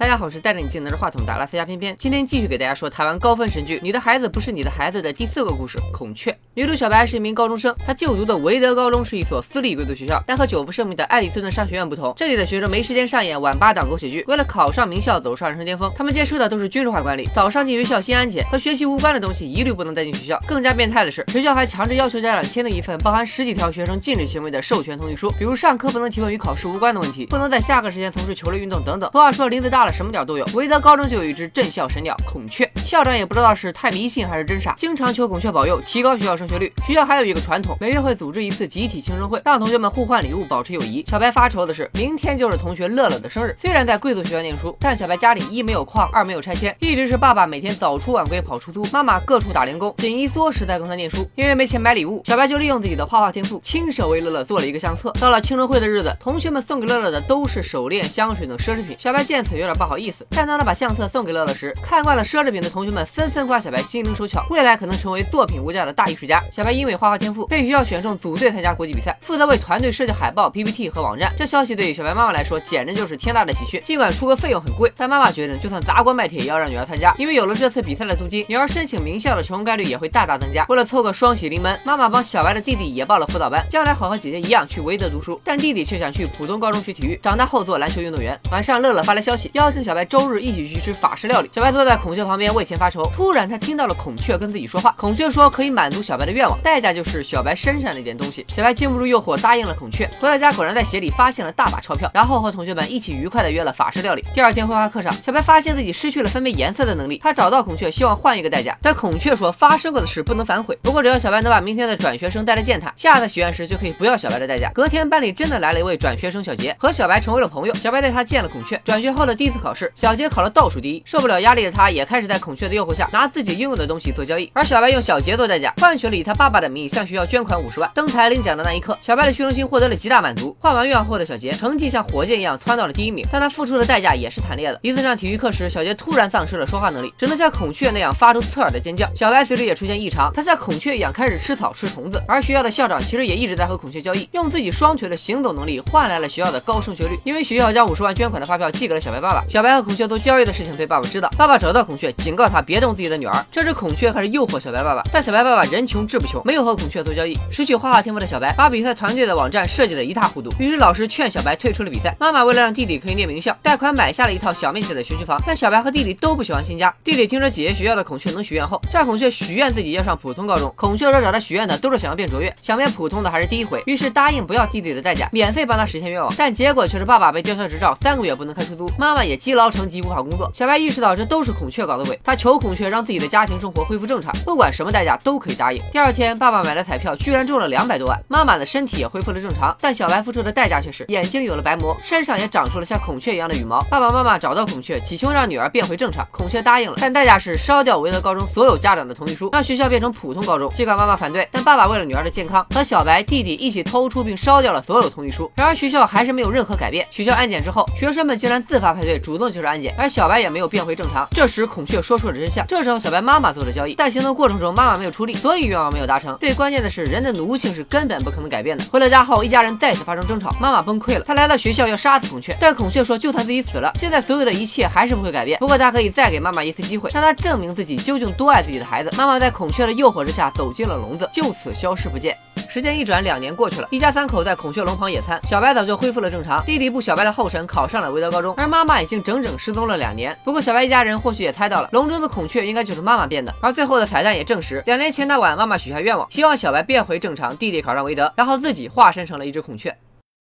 大家好，我是带着你技能的话筒的拉斯加偏偏，今天继续给大家说台湾高分神剧《你的孩子不是你的孩子》的第四个故事《孔雀》。女主小白是一名高中生，她就读的维德高中是一所私立贵族学校，但和久负盛名的爱丽斯顿商学院不同，这里的学生没时间上演晚八档狗血剧，为了考上名校走上人生巅峰，他们接受的都是军事化管理，早上进学校先安检，和学习无关的东西一律不能带进学校。更加变态的是，学校还强制要求家长签订一份包含十几条学生禁止行为的授权同意书，比如上课不能提问与考试无关的问题，不能在下课时间从事球类运动等等。俗话说林子大了什么鸟都有，维德高中就有一只镇校神鸟孔雀。校长也不知道是太迷信还是真傻，经常求孔雀保佑，提高学校升学率。学校还有一个传统，每月会组织一次集体庆生会，让同学们互换礼物，保持友谊。小白发愁的是，明天就是同学乐乐的生日。虽然在贵族学校念书，但小白家里一没有矿，二没有拆迁，一直是爸爸每天早出晚归跑出租，妈妈各处打零工，紧衣缩食在供他念书。因为没钱买礼物，小白就利用自己的画画天赋，亲手为乐乐做了一个相册。到了庆生会的日子，同学们送给乐乐的都是手链、香水等奢侈品。小白见此有点不好意思，但当他把相册送给乐乐时，看惯了奢侈品的同学们纷纷夸小白心灵手巧，未来可能成为作品无价的大艺术家。小白因为画画天赋，被学校选中组队参加国际比赛，负责为团队设计海报、PPT 和网站。这消息对于小白妈妈来说简直就是天大的喜讯。尽管出国费用很贵，但妈妈决定就算砸锅卖铁也要让女儿参加，因为有了这次比赛的租金，女儿申请名校的成功概率也会大大增加。为了凑个双喜临门，妈妈帮小白的弟弟也报了辅导班，将来好和姐姐一样去维德读书。但弟弟却想去普通高中学体育，长大后做篮球运动员。晚上，乐乐发来消息，邀请小白周日一起去吃法式料理。小白坐在孔雀旁边为钱发愁，突然他听到了孔雀跟自己说话。孔雀说可以满足小白的愿望，代价就是小白身上那点东西。小白经不住诱惑，答应了孔雀。回到家，果然在鞋里发现了大把钞票，然后和同学们一起愉快的约了法式料理。第二天绘画课上，小白发现自己失去了分辨颜色的能力。他找到孔雀，希望换一个代价，但孔雀说发生过的事不能反悔。不过只要小白能把明天的转学生带来见他，下次许愿时就可以不要小白的代价。隔天班里真的来了一位转学生小杰，和小白成为了朋友。小白带他见了孔雀。转学后的第次考试，小杰考了倒数第一，受不了压力的他，也开始在孔雀的诱惑下拿自己拥有的东西做交易。而小白用小杰做代价，换取了以他爸爸的名义向学校捐款五十万。登台领奖的那一刻，小白的虚荣心获得了极大满足。换完愿望后的小杰，成绩像火箭一样蹿到了第一名，但他付出的代价也是惨烈的。一次上体育课时，小杰突然丧失了说话能力，只能像孔雀那样发出刺耳的尖叫。小白随之也出现异常，他像孔雀一样开始吃草吃虫子。而学校的校长其实也一直在和孔雀交易，用自己双腿的行走能力换来了学校的高升学率。因为学校将五十万捐款的发票寄给了小白爸爸，小白和孔雀做交易的事情被爸爸知道，爸爸找到孔雀，警告他别动自己的女儿。这只孔雀开始诱惑小白爸爸，但小白爸爸人穷志不穷，没有和孔雀做交易。失去画画天赋的小白，把比赛团队的网站设计的一塌糊涂。于是老师劝小白退出了比赛。妈妈为了让弟弟可以念名校，贷款买下了一套小面积的学区房。但小白和弟弟都不喜欢新家。弟弟听说姐姐学校的孔雀能许愿后，向孔雀许愿自己要上普通高中。孔雀说找他许愿的都是想要变卓越，想变普通的还是第一回。于是答应不要弟弟的代价，免费帮他实现愿望。但结果却是爸爸被吊销执照，三个月不能开出租，妈妈也也积劳成疾无法工作。小白意识到这都是孔雀搞的鬼，他求孔雀让自己的家庭生活恢复正常，不管什么代价都可以答应。第二天，爸爸买了彩票，居然中了两百多万，妈妈的身体也恢复了正常。但小白付出的代价却是眼睛有了白膜，身上也长出了像孔雀一样的羽毛。爸爸妈妈找到孔雀，祈求让女儿变回正常。孔雀答应了，但代价是烧掉维德高中所有家长的同意书，让学校变成普通高中。尽管妈妈反对，但爸爸为了女儿的健康，和小白弟弟一起偷出并烧掉了所有同意书。然而学校还是没有任何改变。取消安检之后，学生们竟然自发排队主动接受安检，而小白也没有变回正常。这时孔雀说出了真相。这时候小白妈妈做了交易，但行动过程中妈妈没有出力，所以愿望没有达成。最关键的是，人的奴性是根本不可能改变的。回到家后，一家人再次发生争吵，妈妈崩溃了。她来到学校要杀死孔雀，但孔雀说就算自己死了，现在所有的一切还是不会改变。不过他可以再给妈妈一次机会，让她证明自己究竟多爱自己的孩子。妈妈在孔雀的诱惑之下走进了笼子，就此消失不见。时间一转，两年过去了，一家三口在孔雀笼旁野餐。小白早就恢复了正常，弟弟步小白的后尘，考上了维德高中，而妈妈已经整整失踪了两年。不过小白一家人或许也猜到了，笼中的孔雀应该就是妈妈变的。而最后的彩蛋也证实，两年前那晚，妈妈许下愿望，希望小白变回正常，弟弟考上维德，然后自己化身成了一只孔雀。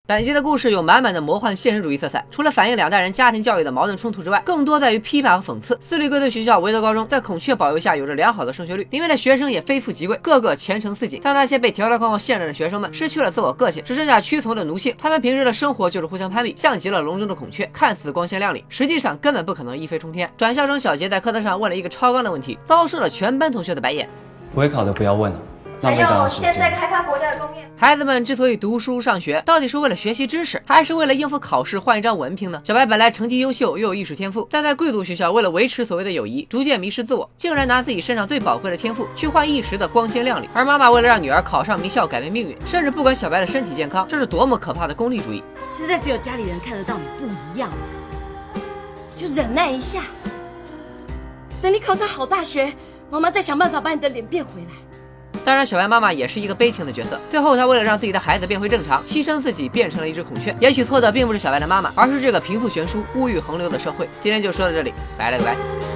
本集的故事有满满的魔幻现实主义色彩，除了反映两代人家庭教育的矛盾冲突之外，更多在于批判和讽刺。私立贵族学校维德高中在孔雀保佑下有着良好的升学率，里面的学生也非富即贵，个个前程似锦。但那些被条条框框限制的学生们失去了自我个性，只剩下屈从的奴性。他们平时的生活就是互相攀比，像极了笼中的孔雀，看似光鲜亮丽，实际上根本不可能一飞冲天。转校生小杰在课堂上问了一个超纲的问题，遭受了全班同学的白眼。不会考的不要问了。还有现在开发国家的工业。孩子们之所以读书上学，到底是为了学习知识，还是为了应付考试换一张文凭呢？小白本来成绩优秀，又有艺术天赋，但在贵族学校，为了维持所谓的友谊，逐渐迷失自我，竟然拿自己身上最宝贵的天赋去换一时的光鲜亮丽。而妈妈为了让女儿考上名校，改变命运，甚至不管小白的身体健康，这是多么可怕的功利主义！现在只有家里人看得到你不一样，就忍耐一下，等你考上好大学，妈妈再想办法把你的脸变回来。当然，小白妈妈也是一个悲情的角色。最后，她为了让自己的孩子变回正常，牺牲自己变成了一只孔雀。也许错的并不是小白的妈妈，而是这个贫富悬殊、物欲横流的社会。今天就说到这里，拜了个拜。